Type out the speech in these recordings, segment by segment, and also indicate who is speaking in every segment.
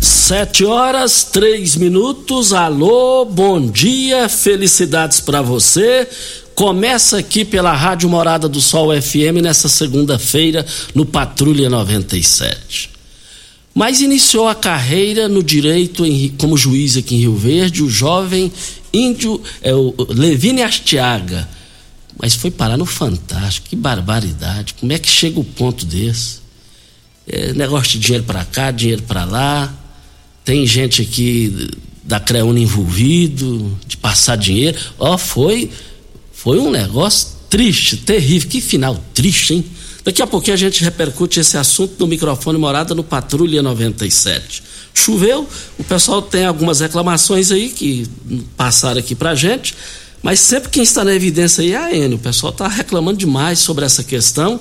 Speaker 1: Sete horas, três minutos. Alô, bom dia, felicidades para você. Começa aqui pela Rádio Morada do Sol FM nessa segunda-feira no Patrulha 97. Mas iniciou a carreira no direito em, como juiz aqui em Rio Verde o jovem índio é, o Levine Astiaga. Mas foi parar no Fantástico, que barbaridade. Como é que chega o ponto desse? É, negócio de dinheiro para cá, dinheiro para lá tem gente aqui da Creuna envolvido, de passar dinheiro. Ó, oh, foi, foi um negócio triste, terrível. Que final triste, hein? Daqui a pouquinho a gente repercute esse assunto no microfone morada no Patrulha 97. Choveu, o pessoal tem algumas reclamações aí que passaram aqui pra gente, mas sempre quem está na evidência aí é a Enio. O pessoal está reclamando demais sobre essa questão.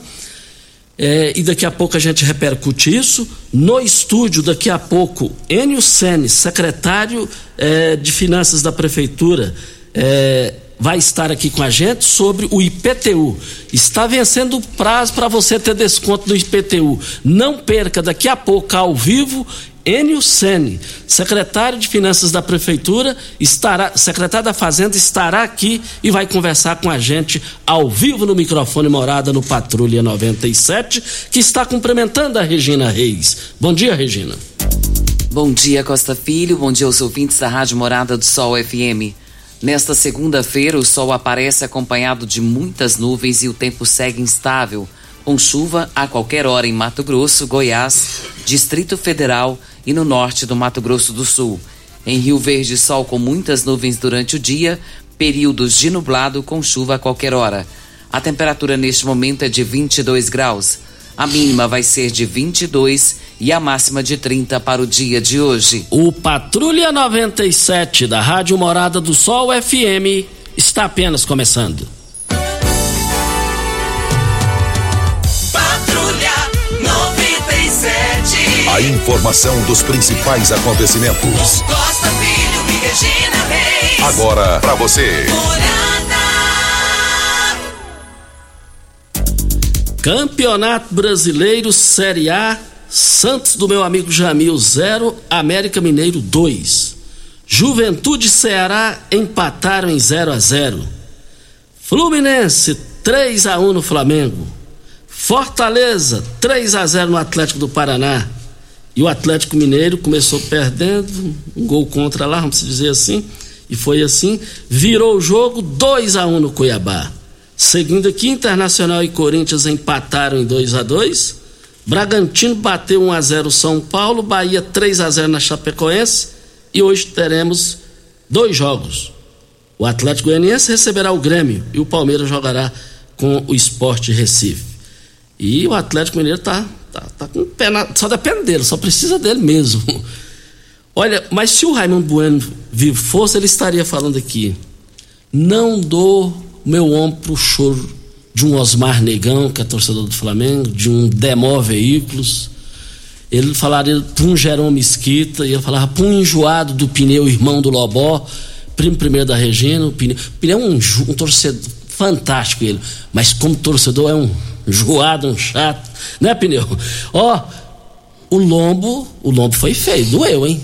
Speaker 1: É, e daqui a pouco a gente repercute isso. No estúdio, daqui a pouco, Enio Sene, secretário é, de Finanças da Prefeitura, é, vai estar aqui com a gente sobre o IPTU. Está vencendo o prazo para você ter desconto no IPTU. Não perca, daqui a pouco, ao vivo, Enio Sene, secretário de Finanças da Prefeitura, estará, secretário da Fazenda, estará aqui e vai conversar com a gente ao vivo no microfone Morada no Patrulha 97, que está cumprimentando a Regina Reis. Bom dia, Regina.
Speaker 2: Bom dia, Costa Filho. Bom dia aos ouvintes da Rádio Morada do Sol FM. Nesta segunda-feira, o sol aparece acompanhado de muitas nuvens e o tempo segue instável com chuva a qualquer hora em Mato Grosso, Goiás, Distrito Federal e no norte do Mato Grosso do Sul. Em Rio Verde, sol com muitas nuvens durante o dia, períodos de nublado com chuva a qualquer hora. A temperatura neste momento é de 22 graus. A mínima vai ser de 22 e a máxima de 30 para o dia de hoje.
Speaker 1: O Patrulha 97 da Rádio Morada do Sol FM está apenas começando.
Speaker 3: A informação dos principais acontecimentos.
Speaker 4: Costa Filho e Regina Reis.
Speaker 3: Agora para você.
Speaker 1: Campeonato Brasileiro Série A. Santos do meu amigo Jamil 0, América Mineiro 2. Juventude e Ceará empataram em 0 a 0. Fluminense 3 a 1 no Flamengo. Fortaleza 3 a 0 no Atlético do Paraná. E o Atlético Mineiro começou perdendo, um gol contra lá, vamos dizer assim, e foi assim, virou o jogo 2 a 1 um no Cuiabá. Seguindo aqui, Internacional e Corinthians empataram em 2 a 2 Bragantino bateu 1 a 0 São Paulo, Bahia 3 a 0 na Chapecoense e hoje teremos dois jogos. O Atlético Goianiense receberá o Grêmio e o Palmeiras jogará com o Esporte Recife. E o Atlético Mineiro está Tá, tá com o pé na, só depende dele, só precisa dele mesmo. Olha, mas se o Raimundo Bueno vivo fosse, ele estaria falando aqui. Não dou meu ombro pro choro de um Osmar Negão, que é torcedor do Flamengo, de um Demó Veículos. Ele falaria para um Jerome Mesquita, e ele falava para um enjoado do pneu, irmão do Lobó, primo primeiro da Regina. O pneu, o pneu é um, um torcedor fantástico, ele, mas como torcedor é um enjoado, um chato, né, pneu? Ó, o lombo, o lombo foi feio, doeu, hein?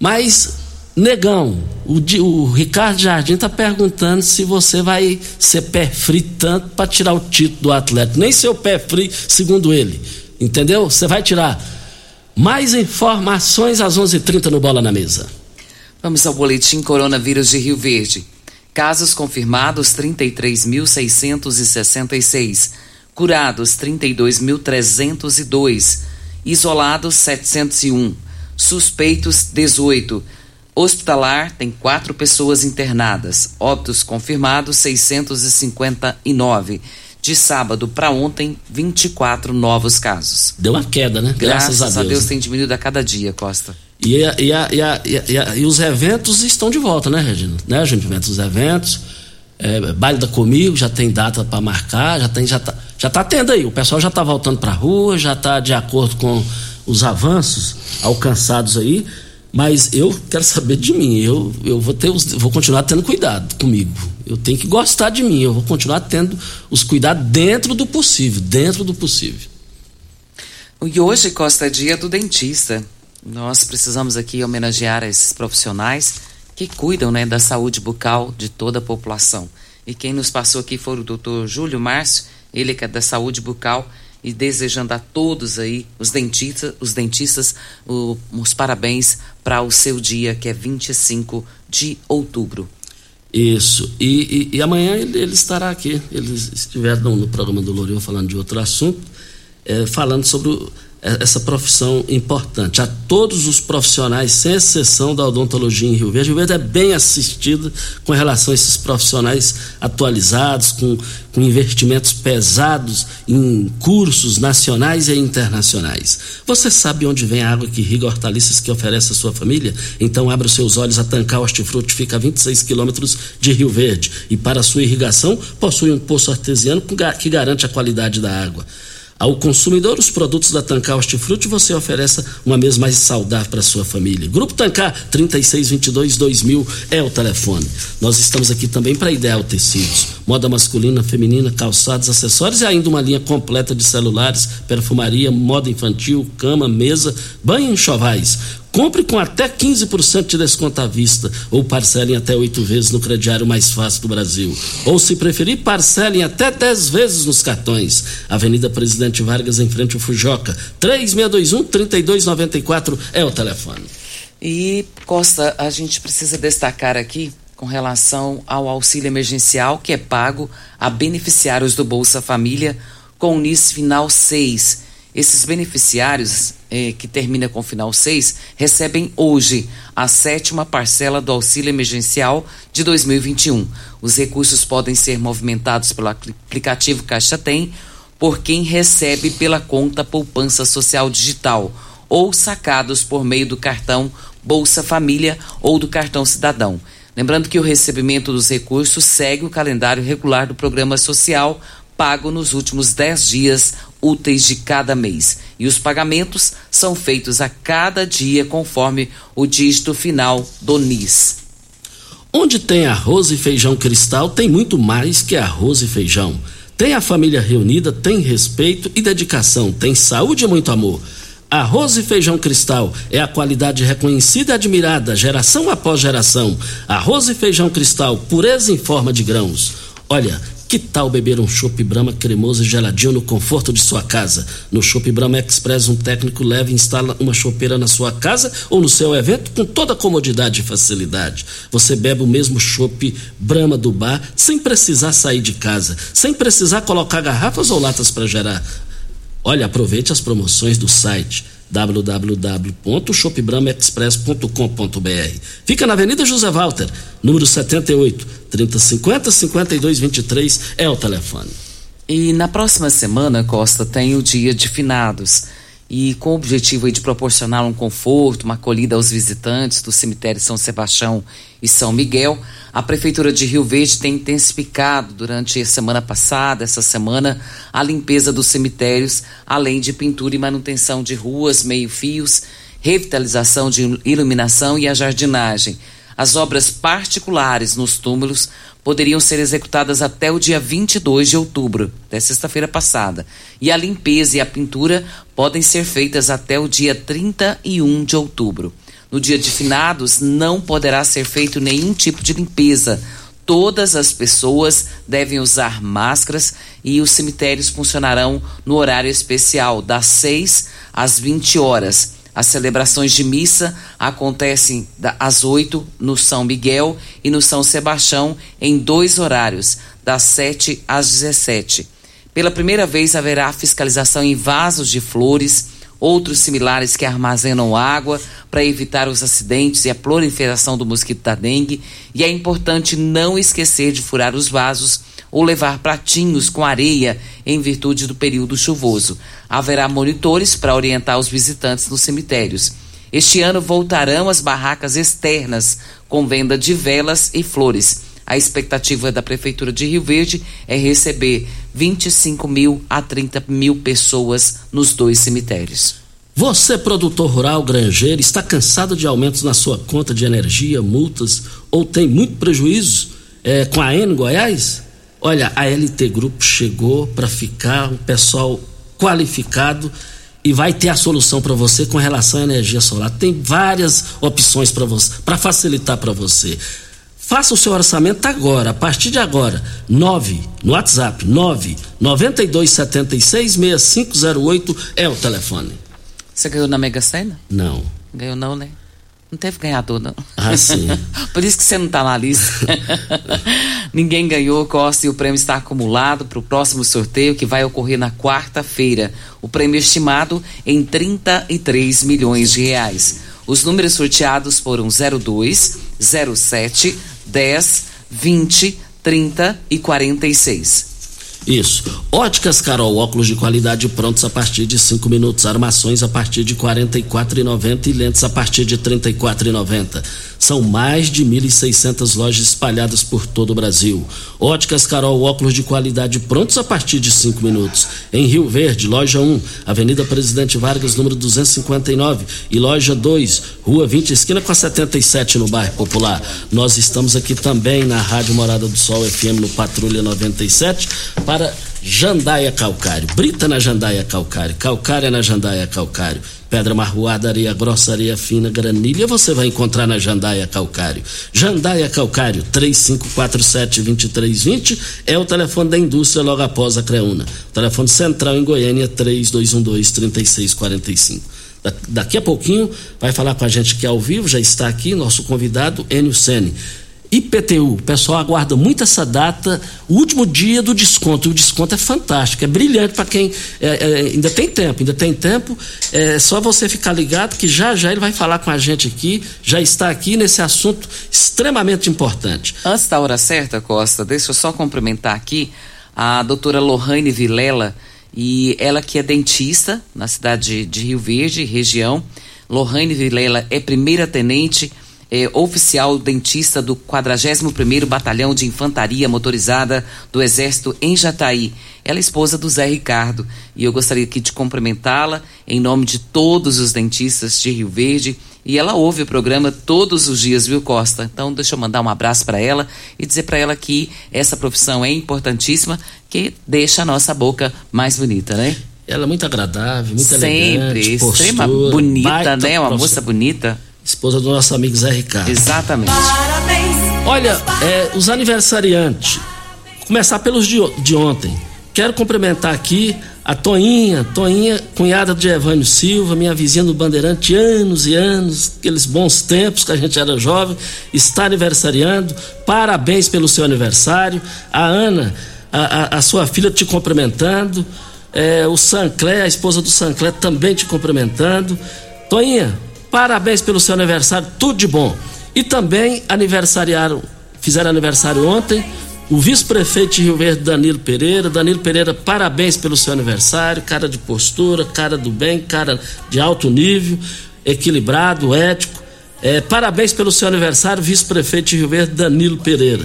Speaker 1: Mas Negão, o, o, Ricardo Jardim está perguntando se você vai ser pé frio tanto para tirar o título do atleta. Nem seu pé frio, segundo ele. Entendeu? Você vai tirar. Mais informações às 11:30 h 30 no Bola na Mesa.
Speaker 2: Vamos ao boletim Coronavírus de Rio Verde. Casos confirmados 33.666. Curados 32.302. Isolados 701. Suspeitos 18 Hospitalar tem quatro pessoas internadas. Óbitos confirmados 659. De sábado para ontem, 24 novos casos.
Speaker 1: Deu uma queda, né?
Speaker 2: Graças, Graças a Deus. a Deus tem diminuído a cada dia, Costa.
Speaker 1: E, e, e, e, os eventos estão de volta, né, Regina? Né, gente? Os eventos. É, baile da Comigo já tem data para marcar, já tem, já tá, já tá tendo aí. O pessoal já está voltando para a rua, já está de acordo com os avanços alcançados aí. Mas eu quero saber de mim. Eu, eu vou, ter vou continuar tendo cuidado comigo. Eu tenho que gostar de mim. Eu vou continuar tendo os cuidados dentro do possível. Dentro do possível.
Speaker 2: E hoje, Costa, dia do dentista. Nós precisamos aqui homenagear esses profissionais que cuidam né, da saúde bucal de toda a população. E quem nos passou aqui foi o doutor Júlio Márcio, ele que é da saúde bucal e desejando a todos aí, os dentistas, os dentistas, o, os parabéns para o seu dia, que é 25 de outubro.
Speaker 1: Isso. E, e, e amanhã ele, ele, estará aqui. Eles estiveram no programa do Lourinho falando de outro assunto, é, falando sobre o essa profissão importante. A todos os profissionais, sem exceção da odontologia em Rio Verde. Rio Verde é bem assistido com relação a esses profissionais atualizados, com, com investimentos pesados em cursos nacionais e internacionais. Você sabe onde vem a água que irriga hortaliças que oferece a sua família? Então abra os seus olhos, a Tancar Hortifruti fica a 26 quilômetros de Rio Verde e para sua irrigação possui um poço artesiano que garante a qualidade da água. Ao consumidor, os produtos da Tancar Hortifruti você oferece uma mesa mais saudável para sua família. Grupo Tancar 3622-2000 é o telefone. Nós estamos aqui também para Ideal Tecidos. Moda masculina, feminina, calçados, acessórios e ainda uma linha completa de celulares, perfumaria, moda infantil, cama, mesa, banho e enxovais. Compre com até 15% de desconto à vista ou parcelem até oito vezes no crediário mais fácil do Brasil. Ou, se preferir, parcelem até 10 vezes nos cartões. Avenida Presidente Vargas, em frente ao Fujoca. 3621-3294 é o telefone.
Speaker 2: E, Costa, a gente precisa destacar aqui com relação ao auxílio emergencial que é pago a beneficiários do Bolsa Família com o NIS final 6 esses beneficiários, eh, que termina com final 6, recebem hoje a sétima parcela do auxílio emergencial de 2021. Os recursos podem ser movimentados pelo aplicativo Caixa Tem por quem recebe pela conta Poupança Social Digital ou sacados por meio do cartão Bolsa Família ou do cartão Cidadão. Lembrando que o recebimento dos recursos segue o calendário regular do programa social pago nos últimos 10 dias úteis de cada mês. E os pagamentos são feitos a cada dia conforme o dígito final do NIS.
Speaker 1: Onde tem arroz e feijão cristal, tem muito mais que arroz e feijão. Tem a família reunida, tem respeito e dedicação, tem saúde e muito amor. Arroz e feijão cristal é a qualidade reconhecida e admirada, geração após geração. Arroz e feijão cristal, pureza em forma de grãos. Olha, que tal beber um chopp Brahma cremoso e geladinho no conforto de sua casa? No Chopp Brahma Express, um técnico leva e instala uma chopeira na sua casa ou no seu evento com toda comodidade e facilidade. Você bebe o mesmo chopp Brahma do bar sem precisar sair de casa, sem precisar colocar garrafas ou latas para gerar. Olha, aproveite as promoções do site www.shopbramaexpress.com.br. Fica na Avenida José Walter, número 78, 3050 5223 é o telefone.
Speaker 2: E na próxima semana, Costa, tem o dia de finados. E com o objetivo de proporcionar um conforto, uma acolhida aos visitantes do cemitério São Sebastião e São Miguel, a Prefeitura de Rio Verde tem intensificado durante a semana passada, essa semana, a limpeza dos cemitérios, além de pintura e manutenção de ruas, meio-fios, revitalização de iluminação e a jardinagem. As obras particulares nos túmulos poderiam ser executadas até o dia 22 de outubro, até sexta-feira passada, e a limpeza e a pintura podem ser feitas até o dia 31 de outubro. No dia de finados, não poderá ser feito nenhum tipo de limpeza. Todas as pessoas devem usar máscaras e os cemitérios funcionarão no horário especial, das 6 às 20 horas. As celebrações de missa acontecem às 8 no São Miguel e no São Sebastião em dois horários, das 7 às 17. Pela primeira vez haverá fiscalização em vasos de flores, outros similares que armazenam água para evitar os acidentes e a proliferação do mosquito da dengue, e é importante não esquecer de furar os vasos ou levar pratinhos com areia em virtude do período chuvoso. Haverá monitores para orientar os visitantes nos cemitérios. Este ano voltarão as barracas externas com venda de velas e flores. A expectativa da Prefeitura de Rio Verde é receber 25 mil a 30 mil pessoas nos dois cemitérios.
Speaker 1: Você, produtor rural, granjeiro, está cansado de aumentos na sua conta de energia, multas ou tem muito prejuízo é, com a N Goiás? Olha, a LT Grupo chegou para ficar, um pessoal qualificado e vai ter a solução para você com relação à energia solar. Tem várias opções para você, para facilitar para você. Faça o seu orçamento agora, a partir de agora. 9 no WhatsApp, 9 9276 6508 é o telefone.
Speaker 2: Você ganhou na Mega Sena?
Speaker 1: Não.
Speaker 2: Ganhou não, né? Não teve ganhador, não.
Speaker 1: Ah, sim.
Speaker 2: Por isso que você não está na lista. Ninguém ganhou, Costa, e o prêmio está acumulado para o próximo sorteio que vai ocorrer na quarta-feira. O prêmio estimado em 33 milhões de reais. Os números sorteados foram 02, 07, 10, 20, 30 e 46.
Speaker 1: Isso. Óticas Carol, óculos de qualidade prontos a partir de 5 minutos, armações a partir de R$ 44,90 e lentes a partir de R$ 34,90. São mais de 1.600 lojas espalhadas por todo o Brasil. Óticas Carol, óculos de qualidade prontos a partir de 5 minutos. Em Rio Verde, loja 1, Avenida Presidente Vargas, número 259. E loja 2, Rua 20, esquina com a 77 no bairro Popular. Nós estamos aqui também na Rádio Morada do Sol FM no Patrulha 97 para Jandaia Calcário. Brita na Jandaia Calcário. Calcária na Jandaia Calcário. Pedra marroada, areia grossa, areia fina, granilha, você vai encontrar na Jandaia Calcário. Jandaia Calcário, 3547-2320 é o telefone da indústria logo após a Creuna. Telefone central em Goiânia, 3212-3645. Daqui a pouquinho vai falar com a gente que é ao vivo, já está aqui, nosso convidado, Enio Sene. IPTU, pessoal aguarda muito essa data, o último dia do desconto. O desconto é fantástico, é brilhante para quem é, é, ainda tem tempo, ainda tem tempo. É só você ficar ligado que já já ele vai falar com a gente aqui, já está aqui nesse assunto extremamente importante.
Speaker 2: Antes da hora certa, Costa, deixa eu só cumprimentar aqui a doutora Lohane Vilela, e ela que é dentista na cidade de Rio Verde, região. Lohane Vilela é primeira tenente é, oficial dentista do 41º Batalhão de Infantaria Motorizada do Exército em Jataí. Ela é esposa do Zé Ricardo e eu gostaria aqui de cumprimentá-la em nome de todos os dentistas de Rio Verde e ela ouve o programa todos os dias, viu, Costa? Então, deixa eu mandar um abraço para ela e dizer para ela que essa profissão é importantíssima, que deixa a nossa boca mais bonita, né?
Speaker 1: Ela é muito agradável, muito
Speaker 2: Sempre,
Speaker 1: elegante,
Speaker 2: extrema
Speaker 1: postura,
Speaker 2: bonita, né? Uma moça bonita.
Speaker 1: Esposa do nosso amigo Zé Ricardo.
Speaker 2: Exatamente.
Speaker 4: Parabéns.
Speaker 1: Olha, é, os aniversariantes, vou começar pelos de, de ontem. Quero cumprimentar aqui a Toinha, Toinha, cunhada de Evânio Silva, minha vizinha do Bandeirante, anos e anos, aqueles bons tempos que a gente era jovem, está aniversariando. Parabéns pelo seu aniversário. A Ana, a, a- a sua filha te cumprimentando. É, o Sanclé, a esposa do Sanclé, também te cumprimentando. Toinha, parabéns pelo seu aniversário, tudo de bom. E também aniversariaram, fizeram aniversário ontem, o vice-prefeito de Rio Verde, Danilo Pereira. Danilo Pereira, parabéns pelo seu aniversário. Cara de postura, cara do bem, cara de alto nível, equilibrado, ético. É, parabéns pelo seu aniversário, vice-prefeito de Rio Verde, Danilo Pereira.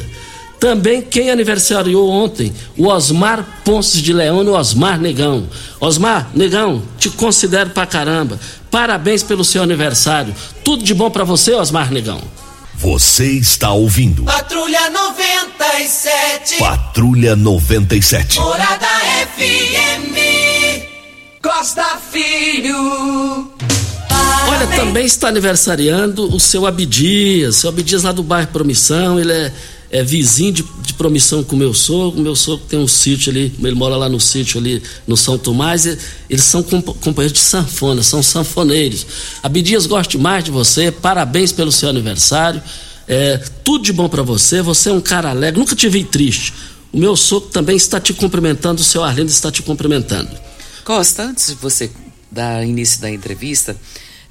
Speaker 1: Também quem aniversariou ontem, o Osmar Ponces de Leão e o Osmar Negão. Osmar, Negão, te considero pra caramba. Parabéns pelo seu aniversário. Tudo de bom para você, Osmar Negão.
Speaker 5: Você está ouvindo.
Speaker 4: Patrulha 97.
Speaker 5: Patrulha 97.
Speaker 4: Morada FM. Costa Filho.
Speaker 1: Olha, também está aniversariando o seu Abdias, seu Abdias lá do bairro Promissão, ele é, é vizinho de, de Promissão com o meu sogro, meu sogro tem um sítio ali, ele mora lá no sítio ali no São Tomás, e, eles são comp- companheiros de sanfona, são sanfoneiros. Abdias, gosto demais de você, parabéns pelo seu aniversário, é, tudo de bom para você, você é um cara alegre, nunca te vi triste. O meu sogro também está te cumprimentando, o seu Arlindo está te cumprimentando.
Speaker 2: Costa, antes de você dar início da entrevista,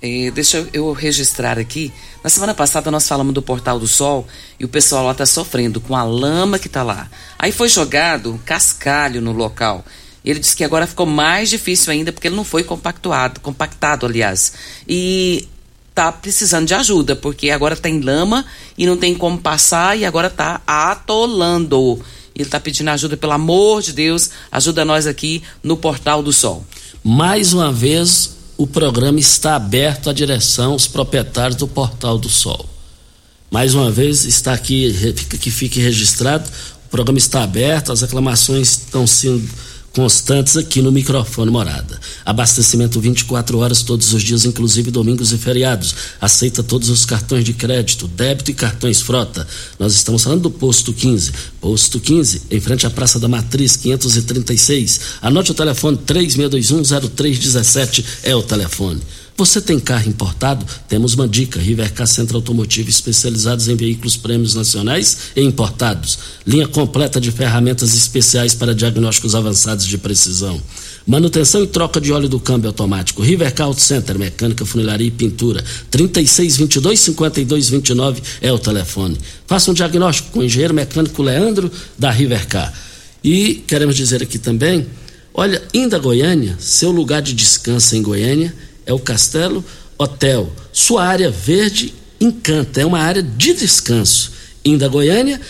Speaker 2: eh, deixa eu- registrar aqui. Na semana passada nós falamos do Portal do Sol e o pessoal lá está sofrendo com a lama que está lá. Aí foi jogado cascalho no local. Ele disse que agora ficou mais difícil ainda porque ele não foi compactuado, compactado, aliás. E tá precisando de ajuda, porque agora tem lama e não tem como passar e agora tá atolando. Ele tá pedindo ajuda, pelo amor de Deus, ajuda nós aqui no Portal do Sol.
Speaker 1: Mais uma vez, o programa está aberto à direção, os proprietários do Portal do Sol. Mais uma vez, está aqui, que fique registrado, o programa está aberto, as reclamações estão sendo constantes aqui no microfone Morada. Abastecimento 24 horas todos os dias, inclusive domingos e feriados. Aceita todos os cartões de crédito, débito e cartões frota. Nós estamos falando do Posto 15. Posto 15, em frente à Praça da Matriz, 536. Anote o telefone 36210317 é o telefone. Você tem carro importado? Temos uma dica: Rivercar Centro Automotivo, especializados em veículos prêmios nacionais e importados. Linha completa de ferramentas especiais para diagnósticos avançados de precisão. Manutenção e troca de óleo do câmbio automático. Rivercar Auto Center, mecânica, funilaria e pintura. 3622-5229 é o telefone. Faça um diagnóstico com o engenheiro mecânico Leandro da Rivercar. E queremos dizer aqui também: olha, Inda Goiânia, seu lugar de descanso em Goiânia é o Castelo Hotel. Sua área verde encanta, é uma área de descanso. Inda Goiânia,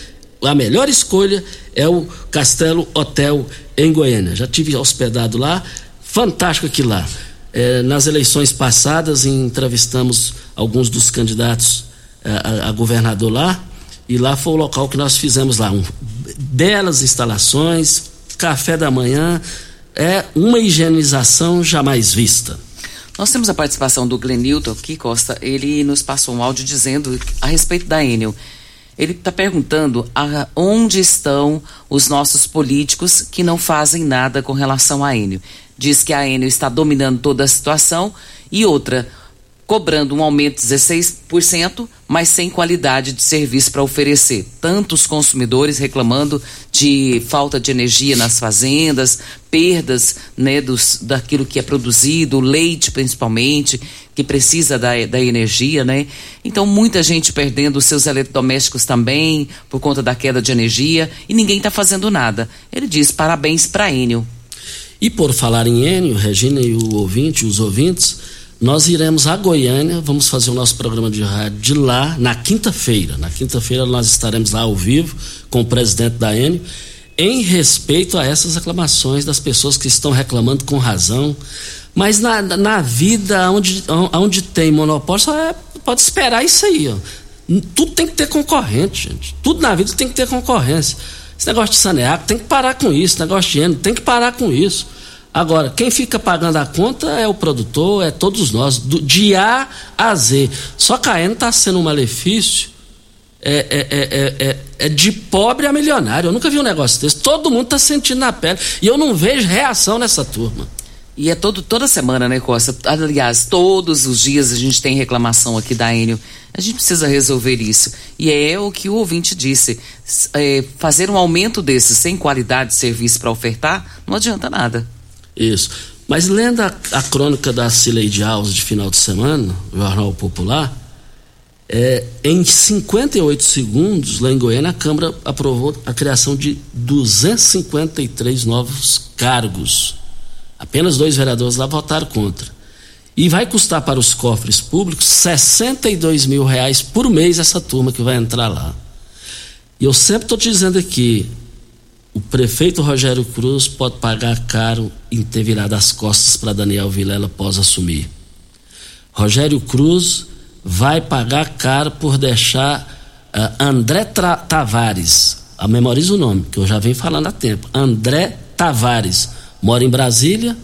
Speaker 1: a melhor escolha é o Castelo Hotel em Goiânia. Já tive hospedado lá, fantástico aqui lá. Eh, nas eleições passadas entrevistamos alguns dos candidatos eh, a, a governador lá e lá foi o local que nós fizemos lá. Um, belas instalações, café da manhã, é uma higienização jamais vista.
Speaker 2: Nós temos a participação do Glenilton aqui, Costa. Ele nos passou um áudio dizendo a respeito da Enel. Ele está perguntando a- onde estão os nossos políticos que não fazem nada com relação à Enel. Diz que a Enel está dominando toda a situação e outra, cobrando um aumento de 16%, mas sem qualidade de serviço para oferecer. Tantos consumidores reclamando de falta de energia nas fazendas, perdas né, dos, daquilo que é produzido, leite principalmente, que precisa da, da energia, né? Então, muita gente perdendo seus eletrodomésticos também por conta da queda de energia e ninguém está fazendo nada. Ele diz parabéns para Enel.
Speaker 1: E por falar em Enio, Regina e o ouvinte, os ouvintes, nós iremos a Goiânia, vamos fazer o nosso programa de rádio de lá na quinta-feira. Na quinta-feira nós estaremos lá ao vivo com o presidente da Enio, em respeito a essas reclamações das pessoas que estão reclamando com razão. Mas na, na vida, onde, onde tem monopólio, só é, pode esperar isso aí. Ó. Tudo tem que ter concorrente, gente. Tudo na vida tem que ter concorrência. Esse negócio de sanear tem que parar com isso. Negócio de higiene tem que parar com isso. Agora, quem fica pagando a conta é o produtor, é todos nós, do, de A a Z. Só que a está sendo um malefício é, é, é, é, é de pobre a milionário. Eu nunca vi um negócio desse. Todo mundo está sentindo na pele. E eu não vejo reação nessa turma.
Speaker 2: E é todo, toda semana, né, Costa? Aliás, todos os dias a gente tem reclamação aqui da Enio. A gente precisa resolver isso. E é o que o ouvinte disse. É, fazer um aumento desse sem qualidade de serviço para ofertar, não adianta nada.
Speaker 1: Isso. Mas lendo a, a crônica da Cileide Alves de final de semana, Jornal Popular, É, em 58 segundos, lá em Goiânia, a Câmara aprovou a criação de 253 novos cargos. Apenas dois vereadores lá votaram contra. E vai custar para os cofres públicos 62 mil reais por mês essa turma que vai entrar lá. E eu sempre estou dizendo aqui, o prefeito Rogério Cruz pode pagar caro em ter virado as costas para Daniel Vilela após assumir. Rogério Cruz vai pagar caro por deixar uh, André Tra Tavares, a memoriza o nome, que eu já venho falando há tempo. André Tavares, mora em Brasília,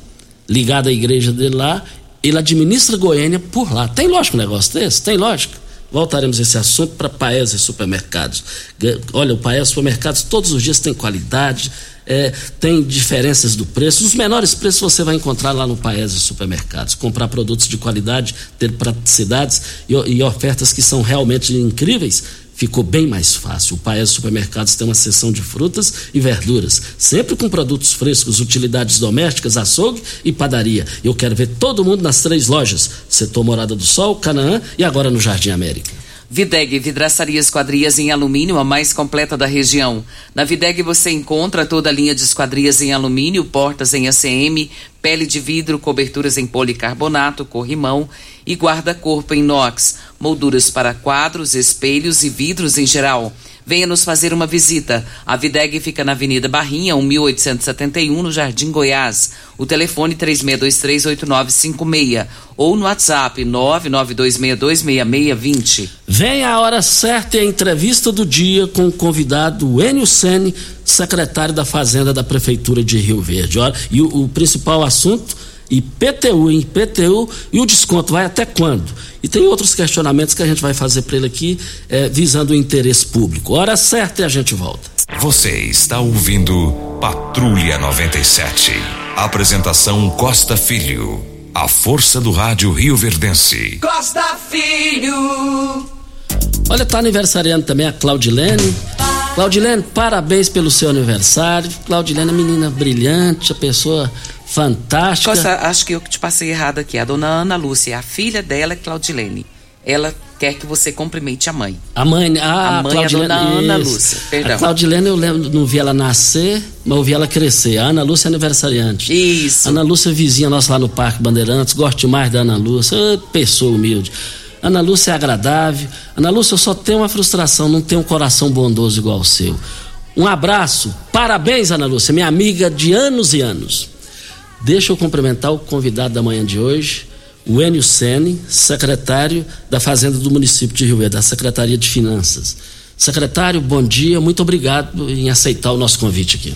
Speaker 1: ligado à igreja dele lá, ele administra Goiânia por lá. Tem lógico um negócio desse? Tem lógico. Voltaremos a esse assunto para Paes e supermercados. Olha, o Paes Supermercados todos os dias tem qualidade, é, tem diferenças do preço. Os menores preços você vai encontrar lá no Paes e supermercados. Comprar produtos de qualidade, ter praticidades e, e ofertas que são realmente incríveis ficou bem mais fácil. O Paes Supermercados tem uma seção de frutas e verduras, sempre com produtos frescos, utilidades domésticas, açougue e padaria. Eu quero ver todo mundo nas três lojas: Setor Morada do Sol, Canaã e agora no Jardim América.
Speaker 2: Videg Vidraçaria Esquadrias em Alumínio, a mais completa da região. Na Videg você encontra toda a linha de esquadrias em alumínio, portas em ACM, pele de vidro, coberturas em policarbonato, corrimão e guarda-corpo em inox, molduras para quadros, espelhos e vidros em geral. Venha nos fazer uma visita. A Videg fica na Avenida Barrinha, 1871, no Jardim Goiás. O telefone 36238956 ou no WhatsApp 992626620.
Speaker 1: Vem a hora certa e a entrevista do dia com o convidado Enio Sene, secretário da Fazenda da Prefeitura de Rio Verde. E o, o principal assunto IPTU, IPTU e o desconto vai até quando? E tem outros questionamentos que a gente vai fazer para ele aqui, é, visando o interesse público. Hora certa e a gente volta.
Speaker 3: Você está ouvindo Patrulha 97. Apresentação Costa Filho. A força do rádio Rio Verdense.
Speaker 4: Costa Filho.
Speaker 1: Olha, tá aniversariando também a Claudilene. Claudilene, parabéns pelo seu aniversário. Claudilene é menina brilhante, a pessoa fantástica.
Speaker 2: Costa, acho que eu te passei errado aqui. A dona Ana Lúcia, a filha dela é Claudilene. Ela quer que você cumprimente a mãe.
Speaker 1: A mãe, ah,
Speaker 2: a mãe Claudilene, é a dona Ana Lúcia, perdão.
Speaker 1: A Claudilene eu lembro, não vi ela nascer, mas eu vi ela crescer. A Ana Lúcia é aniversariante.
Speaker 2: Isso.
Speaker 1: Ana Lúcia é vizinha nossa lá no Parque Bandeirantes, gosto demais da Ana Lúcia, pessoa humilde. Ana Lúcia é agradável. Ana Lúcia, eu só tenho uma frustração, não tenho um coração bondoso igual o seu. Um abraço, parabéns, Ana Lúcia, minha amiga de anos e anos. Deixa eu cumprimentar o convidado da manhã de hoje, o Enio Sene, secretário da Fazenda do município de Rio Verde, da Secretaria de Finanças. Secretário, bom dia, muito obrigado em aceitar o nosso convite aqui.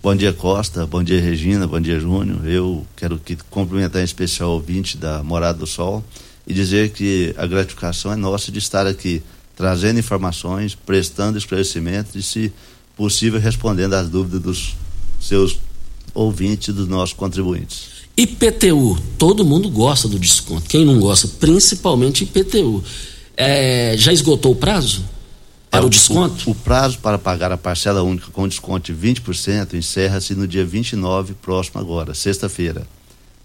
Speaker 6: Bom dia, Costa, bom dia, Regina, bom dia, Júnior. Eu quero que cumprimentar em especial o ouvinte da Morada do Sol e dizer que a gratificação é nossa de estar aqui trazendo informações, prestando esclarecimentos e, se possível, respondendo às dúvidas dos seus ouvinte dos nossos contribuintes.
Speaker 1: IPTU, todo mundo gosta do desconto. Quem não gosta, principalmente IPTU. É, já esgotou o prazo para é, o desconto?
Speaker 6: O, o, prazo para pagar a parcela única com desconto de 20% encerra-se no dia 29, próximo agora, sexta-feira.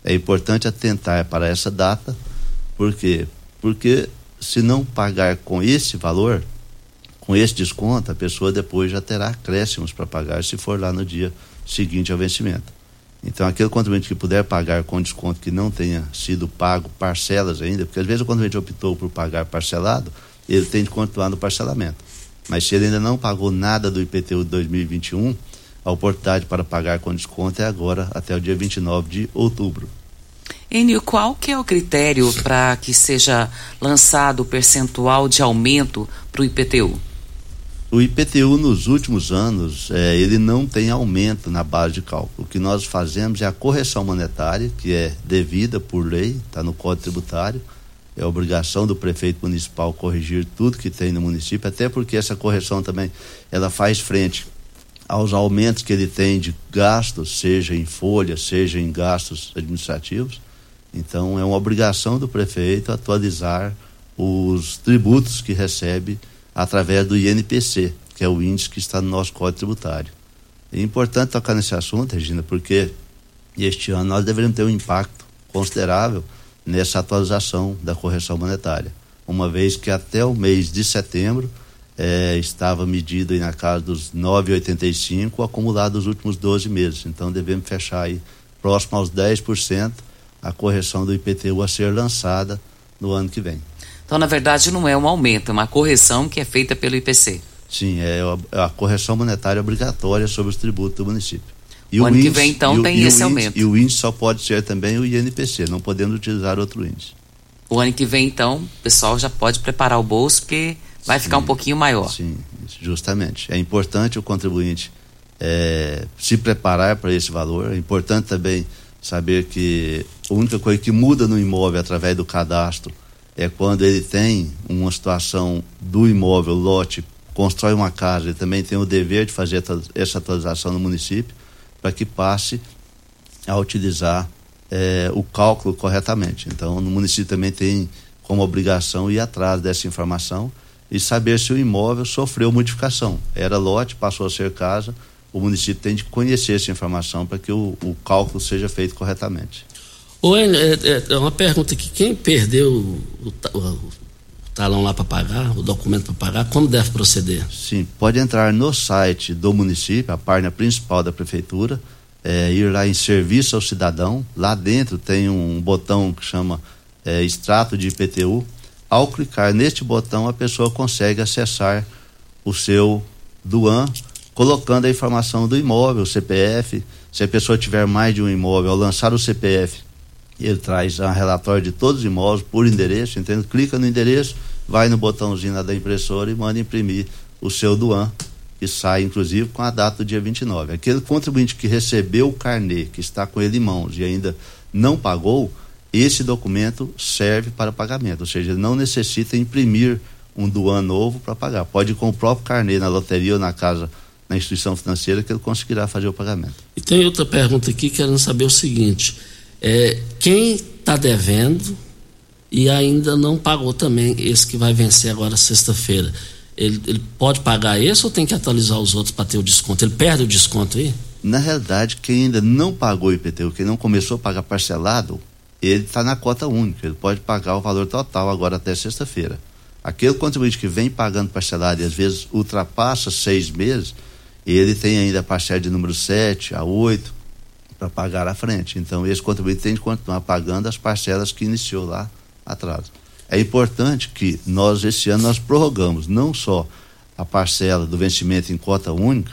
Speaker 6: É importante atentar para essa data, por quê? Porque se não pagar com esse valor, com esse desconto, a pessoa depois já terá acréscimos para pagar se for lá no dia seguinte ao vencimento. Então, aquele contribuinte que puder pagar com desconto que não tenha sido pago parcelas ainda, porque às vezes o contribuinte optou por pagar parcelado, ele tem de continuar no parcelamento. Mas se ele ainda não pagou nada do IPTU de 2021, a oportunidade para pagar com desconto é agora, até o dia 29 de outubro.
Speaker 2: Enio, qual que é o critério para que seja lançado o percentual de aumento para o IPTU?
Speaker 6: O IPTU nos últimos anos, é, ele não tem aumento na base de cálculo. O que nós fazemos é a correção monetária, que é devida por lei, está no Código Tributário. É obrigação do prefeito municipal corrigir tudo que tem no município, até porque essa correção também ela faz frente aos aumentos que ele tem de gastos, seja em folha, seja em gastos administrativos. Então é uma obrigação do prefeito atualizar os tributos que recebe através do INPC, que é o índice que está no nosso Código Tributário. É importante tocar nesse assunto, Regina, porque este ano nós deveríamos ter um impacto considerável nessa atualização da correção monetária, uma vez que até o mês de setembro é, estava medido na casa dos 9,85 acumulado nos últimos 12 meses. Então devemos fechar aí próximo aos 10% a correção do IPTU a ser lançada no ano que vem.
Speaker 2: Então, na verdade, não é um aumento, é uma correção que é feita pelo IPC.
Speaker 6: Sim, é a, a correção monetária obrigatória sobre os tributos do município.
Speaker 2: E o, o ano índice, que vem, então, o, tem esse aumento.
Speaker 6: e o índice só pode ser também o INPC, não podendo utilizar outro índice.
Speaker 2: O ano que vem, então, o pessoal já pode preparar o bolso, porque vai sim, ficar um pouquinho maior.
Speaker 6: Sim, justamente. É importante o contribuinte é, se preparar para esse valor. É importante também saber que a única coisa que muda no imóvel através do cadastro é quando ele tem uma situação do imóvel, lote, constrói uma casa, ele também tem o dever de fazer essa atualização no município para que passe a utilizar é, o cálculo corretamente. Então, no município também tem como obrigação ir atrás dessa informação e saber se o imóvel sofreu modificação. Era lote, passou a ser casa, o município tem de conhecer essa informação para que o, o, cálculo seja feito corretamente.
Speaker 1: Oi, é, é, é uma pergunta aqui, quem perdeu o, o, o talão lá para pagar, o documento para pagar, como deve proceder?
Speaker 6: Sim, pode entrar no site do município, a página principal da prefeitura, é, ir lá em serviço ao cidadão, lá dentro tem um botão que chama é, extrato de IPTU, ao clicar neste botão a pessoa consegue acessar o seu DUAN colocando a informação do imóvel, CPF. Se a pessoa tiver mais de um imóvel, ao lançar o CPF, ele traz um relatório de todos os imóveis por endereço, entende? Clica no endereço, vai no botãozinho da impressora e manda imprimir o seu DUAN, que sai inclusive com a data do dia 29. Aquele contribuinte que recebeu o carnê, que está com ele em mãos e ainda não pagou, esse documento serve para pagamento, ou seja, ele não necessita imprimir um DUAN novo para pagar. Pode ir com o próprio carnê na loteria ou na casa na instituição financeira que ele conseguirá fazer o pagamento.
Speaker 1: E tem outra pergunta aqui querendo saber o seguinte: é, quem está devendo e ainda não pagou também esse que vai vencer agora sexta-feira, ele, ele, pode pagar esse ou tem que atualizar os outros para ter o desconto? Ele perde o desconto aí?
Speaker 6: Na realidade, quem ainda não pagou o IPTU, quem não começou a pagar parcelado, ele está na cota única, ele pode pagar o valor total agora até sexta-feira. Aquele contribuinte que vem pagando parcelado e às vezes ultrapassa seis meses, ele tem ainda a parcela de número 7 a 8 para pagar à frente. Então, esse contribuinte tem de continuar pagando as parcelas que iniciou lá atrás. É importante que nós, esse ano, nós prorrogamos não só a parcela do vencimento em cota única,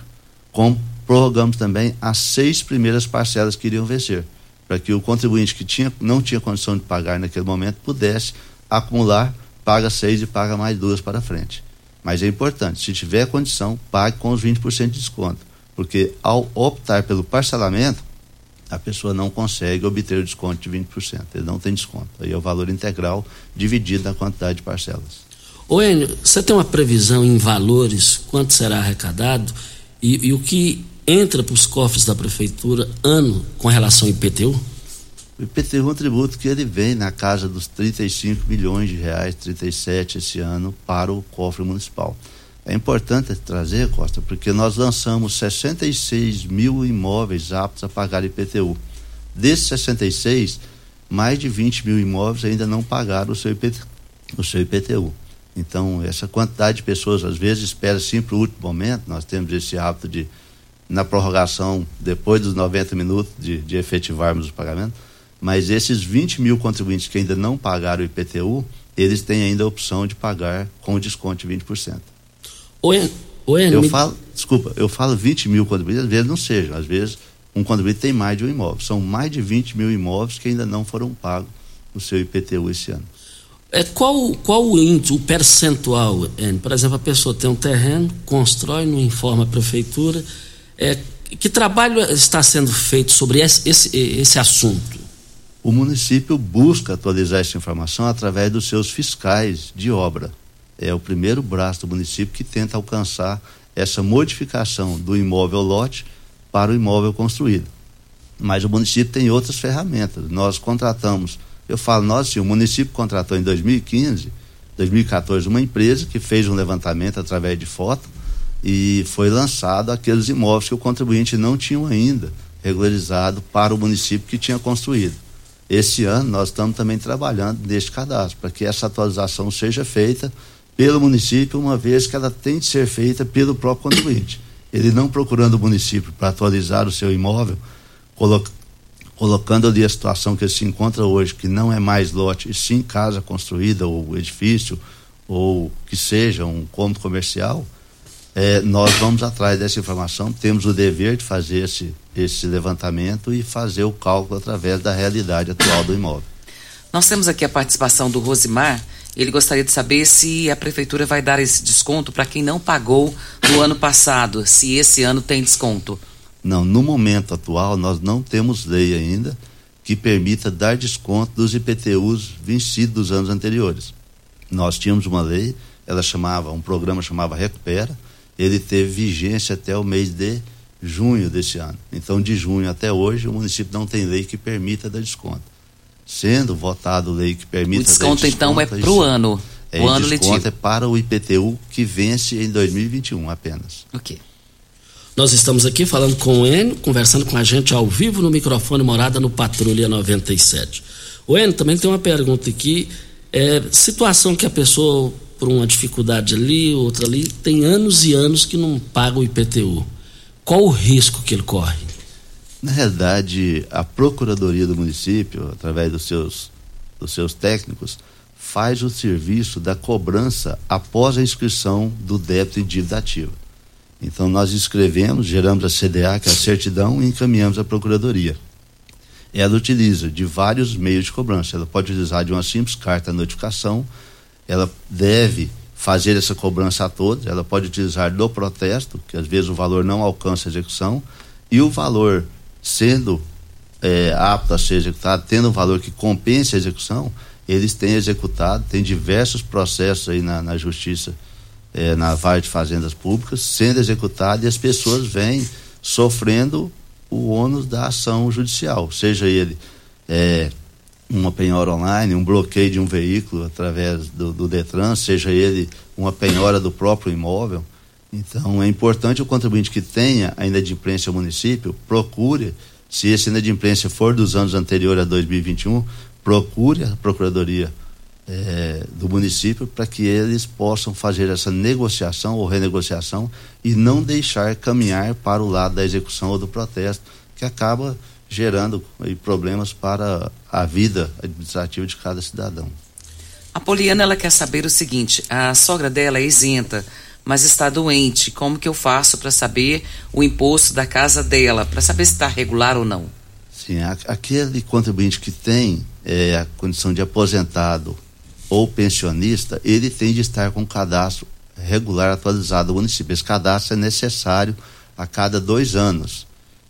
Speaker 6: como prorrogamos também as seis primeiras parcelas que iriam vencer, para que o contribuinte que tinha, não tinha condição de pagar naquele momento pudesse acumular, paga seis e paga mais duas para frente. Mas é importante, se tiver condição, pague com os 20% de desconto. Porque ao optar pelo parcelamento, a pessoa não consegue obter o desconto de 20%. Ele não tem desconto. Aí é o valor integral dividido na quantidade de parcelas.
Speaker 1: Ô Enio, você tem uma previsão em valores, quanto será arrecadado e, e o que entra para os cofres da prefeitura ano com relação ao IPTU?
Speaker 6: O IPTU é um tributo que ele vem na casa dos 35 milhões de reais, 37 esse ano, para o cofre municipal. É importante trazer, Costa, porque nós lançamos 66 mil imóveis aptos a pagar IPTU. Desses 66, mais de 20 mil imóveis ainda não pagaram o seu, IPTU, o seu IPTU. Então, essa quantidade de pessoas, às vezes, espera sempre o último momento. Nós temos esse hábito de, na prorrogação, depois dos 90 minutos, de, de efetivarmos o pagamento mas esses 20 mil contribuintes que ainda não pagaram o IPTU, eles têm ainda a opção de pagar com desconto de 20%.
Speaker 1: Oi, oi,
Speaker 6: eu me... falo, desculpa, eu falo 20 mil contribuintes, às vezes não sejam, às vezes um contribuinte tem mais de um imóvel. São mais de 20 mil imóveis que ainda não foram pagos o seu IPTU esse ano.
Speaker 1: É, qual, qual o índice, o percentual, N? Por exemplo, a pessoa tem um terreno, constrói, não informa a prefeitura. É, que trabalho está sendo feito sobre esse, esse, esse assunto?
Speaker 6: O município busca atualizar essa informação através dos seus fiscais de obra. É o primeiro braço do município que tenta alcançar essa modificação do imóvel lote para o imóvel construído. Mas o município tem outras ferramentas. Nós contratamos, eu falo nós, sim, o município contratou em 2015, 2014, uma empresa que fez um levantamento através de foto e foi lançado aqueles imóveis que o contribuinte não tinha ainda regularizado para o município que tinha construído. Esse ano nós estamos também trabalhando neste cadastro, para que essa atualização seja feita pelo município, uma vez que ela tem de ser feita pelo próprio contribuinte. Ele não procurando o município para atualizar o seu imóvel, coloca, colocando ali a situação que ele se encontra hoje, que não é mais lote, e sim casa construída ou edifício, ou que seja um cômodo comercial, é, nós vamos atrás dessa informação, temos o dever de fazer esse, esse levantamento e fazer o cálculo através da realidade atual do imóvel.
Speaker 2: Nós temos aqui a participação do Rosimar. Ele gostaria de saber se a prefeitura vai dar esse desconto para quem não pagou no ano passado, se esse ano tem desconto.
Speaker 6: Não, no momento atual nós não temos lei ainda que permita dar desconto dos IPTUs vencidos dos anos anteriores. Nós tínhamos uma lei, ela chamava, um programa chamava Recupera, ele teve vigência até o mês de junho desse ano. Então, de junho até hoje, o município não tem lei que permita dar desconto. Sendo votado lei que permita
Speaker 2: o desconto,
Speaker 6: desconto
Speaker 2: então, é para o ano.
Speaker 6: É,
Speaker 2: o ano
Speaker 6: desconto
Speaker 2: letivo.
Speaker 6: é para o IPTU que vence em 2021 apenas.
Speaker 2: Ok.
Speaker 1: Nós estamos aqui falando com o Enio, conversando com a gente ao vivo no microfone Morada no Patrulha 97. O Enio também tem uma pergunta aqui. É, situação que a pessoa, por uma dificuldade ali, outra ali, tem anos e anos que não paga o IPTU. Qual o risco que ele corre?
Speaker 6: Na realidade, a Procuradoria do município, através dos seus, dos seus técnicos, faz o serviço da cobrança após a inscrição do débito em dívida ativa. Então, nós escrevemos, geramos a CDA, que é a certidão, e encaminhamos à Procuradoria. Ela utiliza de vários meios de cobrança. Ela pode utilizar de uma simples carta de notificação, ela deve fazer essa cobrança a todos, ela pode utilizar do protesto, que às vezes o valor não alcança a execução, e o valor sendo é, apto a ser executado, tendo um valor que compense a execução, eles têm executado, tem diversos processos aí na, na justiça, é, na vara de fazendas públicas, sendo executado e as pessoas vêm sofrendo o ônus da ação judicial, seja ele é, uma penhora online, um bloqueio de um veículo através do, do Detran, seja ele uma penhora do próprio imóvel. Então é importante o contribuinte que tenha a inadimplência ao município procure, se esse inadimplência for dos anos anteriores a 2021, procure a Procuradoria eh, do município para que eles possam fazer essa negociação ou renegociação e não deixar caminhar para o lado da execução ou do protesto, que acaba gerando aí, problemas para a vida administrativa de cada cidadão.
Speaker 2: A Poliana ela quer saber o seguinte: a sogra dela é isenta, mas está doente. Como que eu faço para saber o imposto da casa dela, para saber se está regular ou não?
Speaker 6: Sim, aquele contribuinte que tem é, a condição de aposentado ou pensionista, ele tem de estar com cadastro regular atualizado do município. Esse cadastro é necessário a cada dois anos.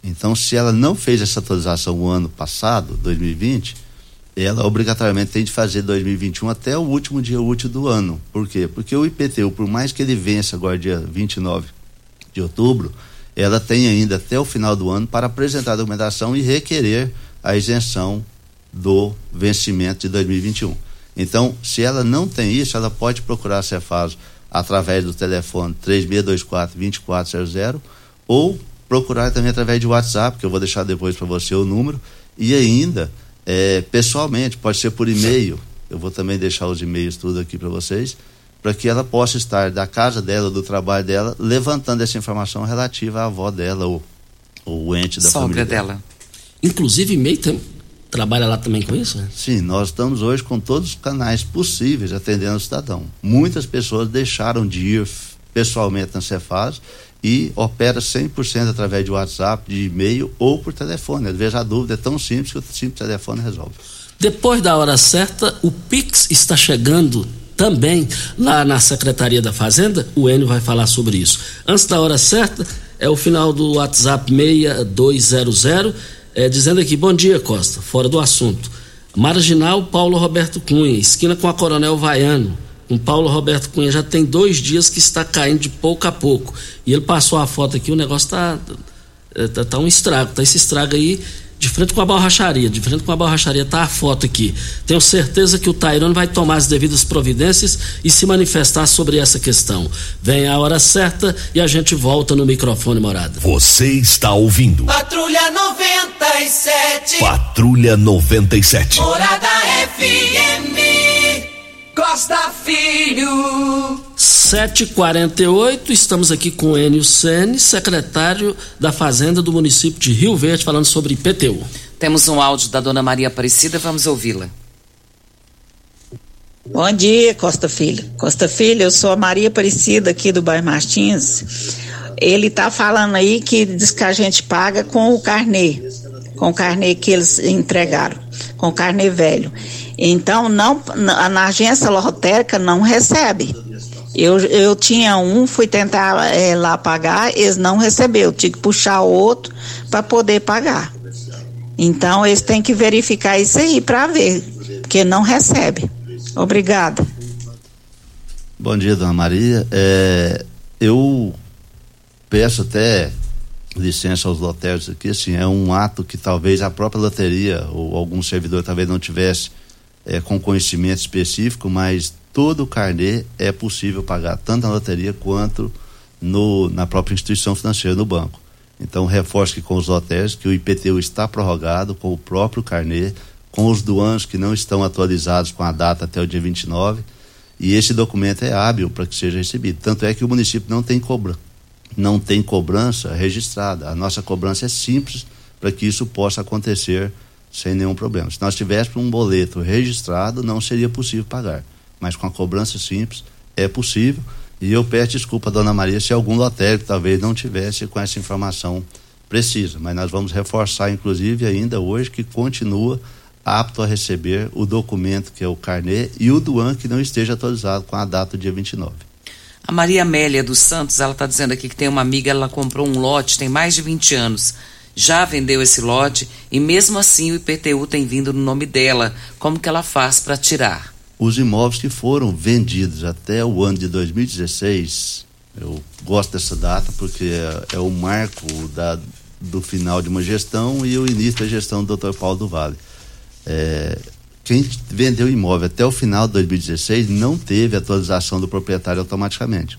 Speaker 6: Então, se ela não fez essa atualização o ano passado, 2020, ela obrigatoriamente tem de fazer 2021 até o último dia útil do ano. Por quê? Porque o IPTU, por mais que ele vença agora dia 29 de outubro, ela tem ainda até o final do ano para apresentar a documentação e requerer a isenção do vencimento de 2021. Então, se ela não tem isso, ela pode procurar a Cefaz através do telefone 3624 2400 ou procurar também através de WhatsApp, que eu vou deixar depois para você o número, e ainda é, pessoalmente, pode ser por e-mail. Eu vou também deixar os e-mails tudo aqui para vocês, para que ela possa estar da casa dela, do trabalho dela, levantando essa informação relativa à avó dela ou, ou o ente da
Speaker 2: Sogra
Speaker 6: família
Speaker 2: dela.
Speaker 6: dela.
Speaker 1: Inclusive, e-mail trabalha lá também com isso?
Speaker 6: Sim, nós estamos hoje com todos os canais possíveis atendendo o cidadão. Muitas pessoas deixaram de ir pessoalmente na Cefaz e opera 100% através de WhatsApp, de e-mail ou por telefone. Às vezes a dúvida é tão simples que o simples telefone resolve.
Speaker 1: Depois da hora certa, o Pix está chegando também lá na Secretaria da Fazenda. O Enio vai falar sobre isso. Antes da hora certa, é o final do WhatsApp 6200, é, dizendo aqui: Bom dia, Costa, fora do assunto. Marginal Paulo Roberto Cunha, esquina com a Coronel Vaiano. Com Paulo Roberto Cunha já tem dois dias que está caindo de pouco a pouco. E ele passou a foto aqui, o negócio está tá, tá um estrago, tá esse estrago aí de frente com a borracharia, de frente com a borracharia, tá a foto aqui. Tenho certeza que o Tairone vai tomar as devidas providências e se manifestar sobre essa questão. Vem a hora certa e a gente volta no microfone morada.
Speaker 5: Você está ouvindo.
Speaker 4: Patrulha 97.
Speaker 5: Patrulha 97.
Speaker 4: Morada FM. Costa Filho.
Speaker 1: 748, estamos aqui com Enio Sene, secretário da Fazenda do município de Rio Verde, falando sobre IPTU.
Speaker 2: Temos um áudio da dona Maria Aparecida, vamos ouvi-la.
Speaker 7: Bom dia, Costa Filho. Costa Filho, eu sou a Maria Aparecida aqui do bairro Martins. Ele tá falando aí que diz que a gente paga com o carnê, com o carnê que eles entregaram, com o carnê velho. Então, não, na, agência lotérica não recebe. Eu, eu tinha um, fui tentar é, lá pagar, eles não recebeu, tive que puxar outro para poder pagar. Então, eles têm que verificar isso aí para ver, porque não recebe. Obrigada.
Speaker 6: Bom dia, dona Maria. É, eu peço até licença aos lotéricos aqui, assim, é um ato que talvez a própria loteria ou algum servidor talvez não tivesse é, com conhecimento específico, mas todo o carnê é possível pagar, tanto na loteria quanto no, na própria instituição financeira, no banco. Então, reforço que com os hotéis que o IPTU está prorrogado com o próprio carnê, com os doanos que não estão atualizados com a data até o dia 29, e esse documento é hábil para que seja recebido. Tanto é que o município não tem não tem cobrança registrada. A nossa cobrança é simples para que isso possa acontecer sem nenhum problema. Se nós tivéssemos um boleto registrado, não seria possível pagar. Mas com a cobrança simples é possível. E eu peço desculpa, dona Maria, se algum lotérico talvez não tivesse com essa informação precisa. Mas nós vamos reforçar, inclusive, ainda hoje, que continua apto a receber o documento que é o carnê e o DUAN que não esteja atualizado com a data do dia 29.
Speaker 2: A Maria Amélia dos Santos, ela está dizendo aqui que tem uma amiga, ela comprou um lote, tem mais de 20 anos. Já vendeu esse lote e mesmo assim o IPTU tem vindo no nome dela. Como que ela faz para tirar?
Speaker 6: Os imóveis que foram vendidos até o ano de 2016, eu gosto dessa data porque é, é o marco da, do final de uma gestão e o início da gestão do Dr. Paulo do Vale. É, quem vendeu imóvel até o final de 2016 não teve atualização do proprietário automaticamente.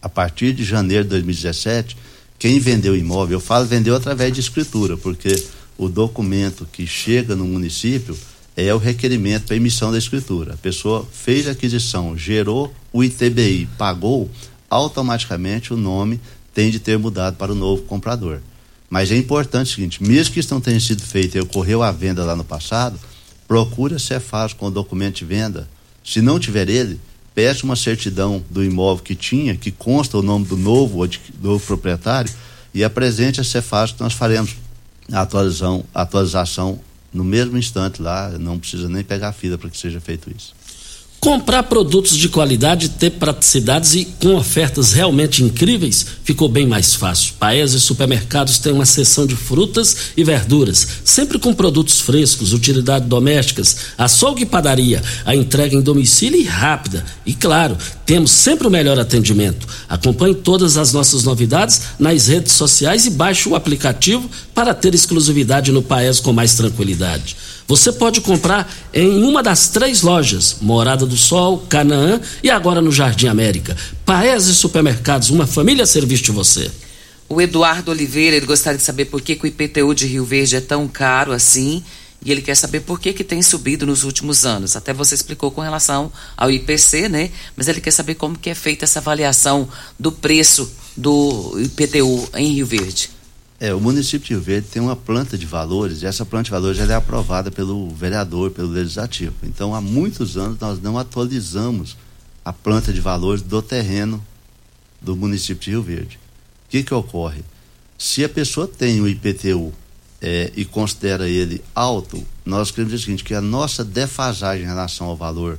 Speaker 6: A partir de janeiro de 2017, quem vendeu imóvel, eu falo vendeu através de escritura, porque o documento que chega no município é o requerimento para emissão da escritura. A pessoa fez a aquisição, gerou o ITBI, pagou, automaticamente o nome tem de ter mudado para o novo comprador. Mas é importante o seguinte, mesmo que isso não tenha sido feito e ocorreu a venda lá no passado, procure a Cefaz com o documento de venda. Se não tiver ele, peça uma certidão do imóvel que tinha, que consta o nome do novo, do novo proprietário, e apresente a Cefaz que nós faremos a atualização, a atualização no mesmo instante lá, não precisa nem pegar a fila para que seja feito isso.
Speaker 1: Comprar produtos de qualidade, ter praticidades e com ofertas realmente incríveis ficou bem mais fácil. Paes e supermercados têm uma seção de frutas e verduras, sempre com produtos frescos, utilidades domésticas, açougue e padaria, a entrega em domicílio e rápida. E claro, temos sempre o melhor atendimento. Acompanhe todas as nossas novidades nas redes sociais e baixe o aplicativo para ter exclusividade no Paes com mais tranquilidade. Você pode comprar em uma das três lojas: Morada do Sol, Canaã e agora no Jardim América. Paes e Supermercados, uma família serviço de você.
Speaker 2: O Eduardo Oliveira, ele gostaria de saber por que, que o IPTU de Rio Verde é tão caro assim. E ele quer saber por que, que tem subido nos últimos anos. Até você explicou com relação ao IPC, né? Mas ele quer saber como que é feita essa avaliação do preço do IPTU em Rio Verde.
Speaker 6: É, o município de Rio Verde tem uma planta de valores e essa planta de valores é aprovada pelo vereador, pelo legislativo. Então, há muitos anos nós não atualizamos a planta de valores do terreno do município de Rio Verde. O que que ocorre? Se a pessoa tem o IPTU é, e considera ele alto, nós queremos dizer o seguinte, que a nossa defasagem em relação ao valor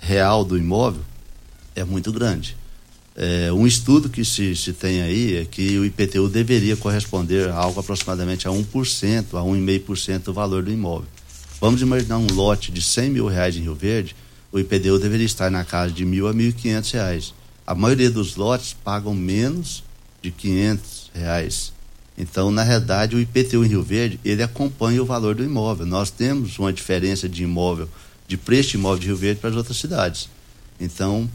Speaker 6: real do imóvel é muito grande. É, um estudo que se, se tem aí é que o IPTU deveria corresponder a algo aproximadamente a 1%, a 1,5% do valor do imóvel. Vamos imaginar um lote de 100 mil reais em Rio Verde, o IPTU deveria estar na casa de mil a mil quinhentos reais. A maioria dos lotes pagam menos de quinhentos reais Então, na realidade, o IPTU em Rio Verde, ele acompanha o valor do imóvel. Nós temos uma diferença de imóvel, de preço de imóvel de Rio Verde para as outras cidades. Então,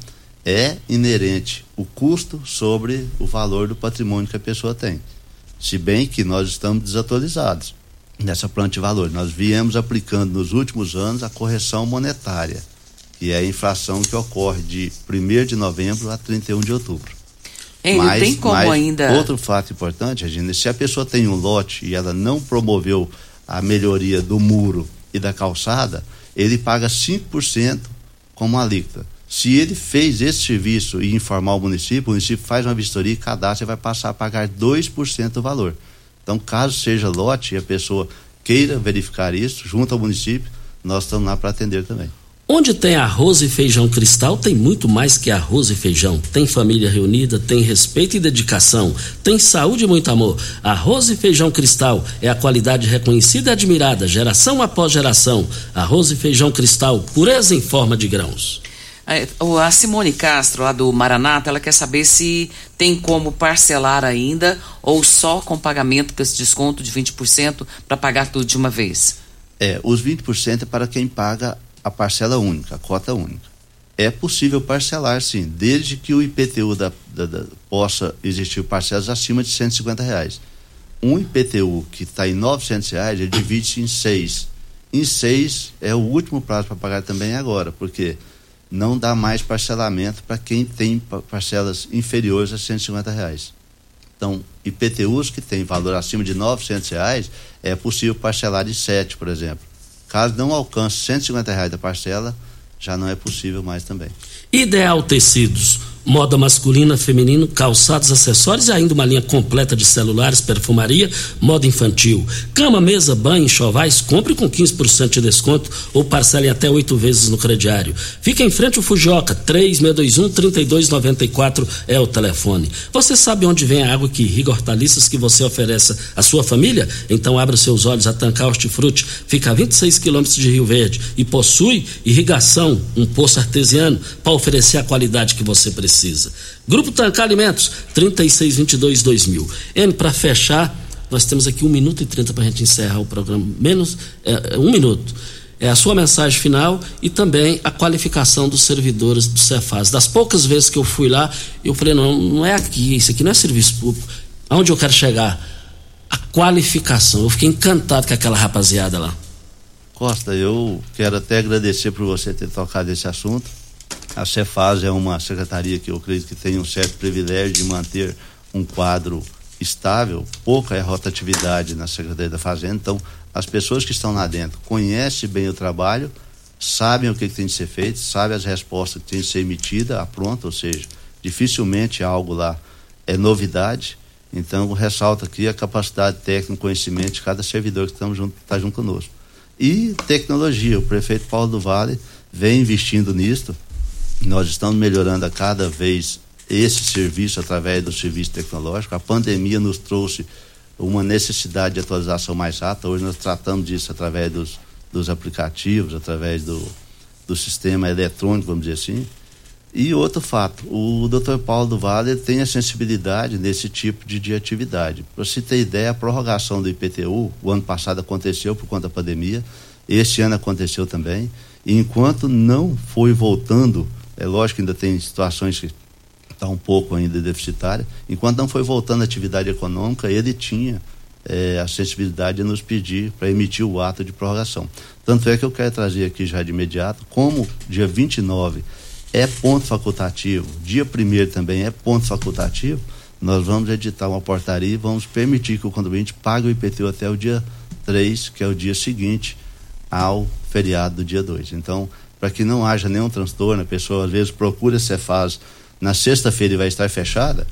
Speaker 6: é inerente o custo sobre o valor do patrimônio que a pessoa tem. Se bem que nós estamos desatualizados nessa planta de valor. Nós viemos aplicando nos últimos anos a correção monetária, que é a inflação que ocorre de 1 de novembro a 31 de outubro.
Speaker 2: Ele mas, tem como
Speaker 6: mas
Speaker 2: ainda.
Speaker 6: Outro fato importante, Regina, se a pessoa tem um lote e ela não promoveu a melhoria do muro e da calçada, ele paga 5% como alíquota. Se ele fez esse serviço e informar o município, o município faz uma vistoria e cadastra e vai passar a pagar 2% do valor. Então, caso seja lote e a pessoa queira verificar isso, junto ao município, nós estamos lá para atender também.
Speaker 1: Onde tem arroz e feijão cristal, tem muito mais que arroz e feijão. Tem família reunida, tem respeito e dedicação, tem saúde e muito amor. Arroz e feijão cristal é a qualidade reconhecida e admirada, geração após geração. Arroz e feijão cristal, pureza em forma de grãos.
Speaker 2: É, a Simone Castro, lá do Maranata, ela quer saber se tem como parcelar ainda ou só com pagamento com esse desconto de 20% para pagar tudo de uma vez.
Speaker 6: É, os 20% é para quem paga a parcela única, a cota única. É possível parcelar, sim, desde que o IPTU da, da, da possa existir parcelas acima de 150 reais. Um IPTU que está em 900 reais, ele divide-se em seis. Em seis é o último prazo para pagar também agora, porque não dá mais parcelamento para quem tem parcelas inferiores a 150 reais. Então, IPTUs que tem valor acima de 900 reais, é possível parcelar de 7, por exemplo. Caso não alcance 150 reais da parcela, já não é possível mais também.
Speaker 1: Ideal Tecidos moda masculina, feminino, calçados, acessórios e ainda uma linha completa de celulares, perfumaria, moda infantil. Cama, mesa, banho, chovais, compre com 15% de desconto ou parcele até oito vezes no crediário. Fica em frente ao Fujioka, 3621-3294 é o telefone. Você sabe onde vem a água que irriga hortaliças que você oferece à sua família? Então abra seus olhos, a Tancar Hortifruti fica a 26 quilômetros de Rio Verde e possui irrigação, um poço artesiano para oferecer a qualidade que você precisa precisa. Grupo Tancar Alimentos, 3622-2000. N, para fechar, nós temos aqui um minuto e trinta para a gente encerrar o programa. Menos é, é, um minuto. É a sua mensagem final e também a qualificação dos servidores do Cefaz. Das poucas vezes que eu fui lá, eu falei, não, não é aqui, isso aqui não é serviço público. Aonde eu quero chegar? A qualificação. Eu fiquei encantado com aquela rapaziada lá.
Speaker 6: Costa, eu quero até agradecer por você ter tocado esse assunto a Cefaz é uma secretaria que eu acredito que tem um certo privilégio de manter um quadro estável, pouca é rotatividade na Secretaria da Fazenda, então as pessoas que estão lá dentro conhecem bem o trabalho, sabem o que, que tem de ser feito, sabem as respostas que tem de ser emitida, a pronta, ou seja, dificilmente algo lá é novidade, então ressalta aqui a capacidade técnica, conhecimento de cada servidor que está junto, tá junto conosco. E tecnologia, o prefeito Paulo do Vale vem investindo nisto, nós estamos melhorando a cada vez esse serviço através do serviço tecnológico. A pandemia nos trouxe uma necessidade de atualização mais rápida. Hoje nós tratamos disso através dos, dos aplicativos, através do, do sistema eletrônico, vamos dizer assim. E outro fato, o Dr. Paulo do Vale tem a sensibilidade nesse tipo de, de atividade. Para você ter ideia, a prorrogação do IPTU, o ano passado aconteceu por conta da pandemia, este ano aconteceu também. E enquanto não foi voltando é lógico que ainda tem situações que está um pouco ainda deficitária. Enquanto não foi voltando à atividade econômica, ele tinha é, a sensibilidade de nos pedir para emitir o ato de prorrogação. Tanto é que eu quero trazer aqui já de imediato, como dia 29 é ponto facultativo, dia 1 também é ponto facultativo, nós vamos editar uma portaria e vamos permitir que o contribuinte pague o IPTU até o dia 3, que é o dia seguinte ao feriado do dia 2. Então, para que não haja nenhum transtorno, a pessoa às vezes procura Cefaz na sexta-feira e vai estar fechada,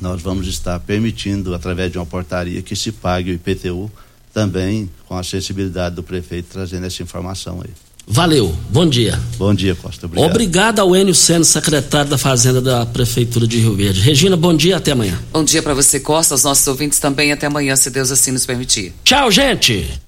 Speaker 6: nós vamos estar permitindo, através de uma portaria, que se pague o IPTU também com a sensibilidade do prefeito trazendo essa informação aí.
Speaker 1: Valeu, bom dia.
Speaker 6: Bom dia, Costa. Obrigado.
Speaker 1: Obrigado ao Enio Seno, secretário da Fazenda da Prefeitura de Rio Verde. Regina, bom dia, até amanhã.
Speaker 2: Bom dia para você, Costa, aos nossos ouvintes também, até amanhã, se Deus assim nos permitir.
Speaker 1: Tchau, gente.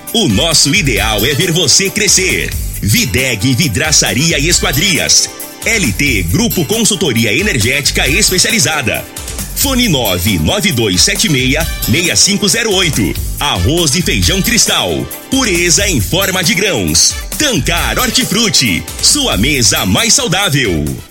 Speaker 5: O nosso ideal é ver você crescer. Videg Vidraçaria e Esquadrias. LT Grupo Consultoria Energética Especializada. Fone 99276-6508. Arroz e feijão cristal. Pureza em forma de grãos. Tancar Hortifruti. Sua mesa mais saudável.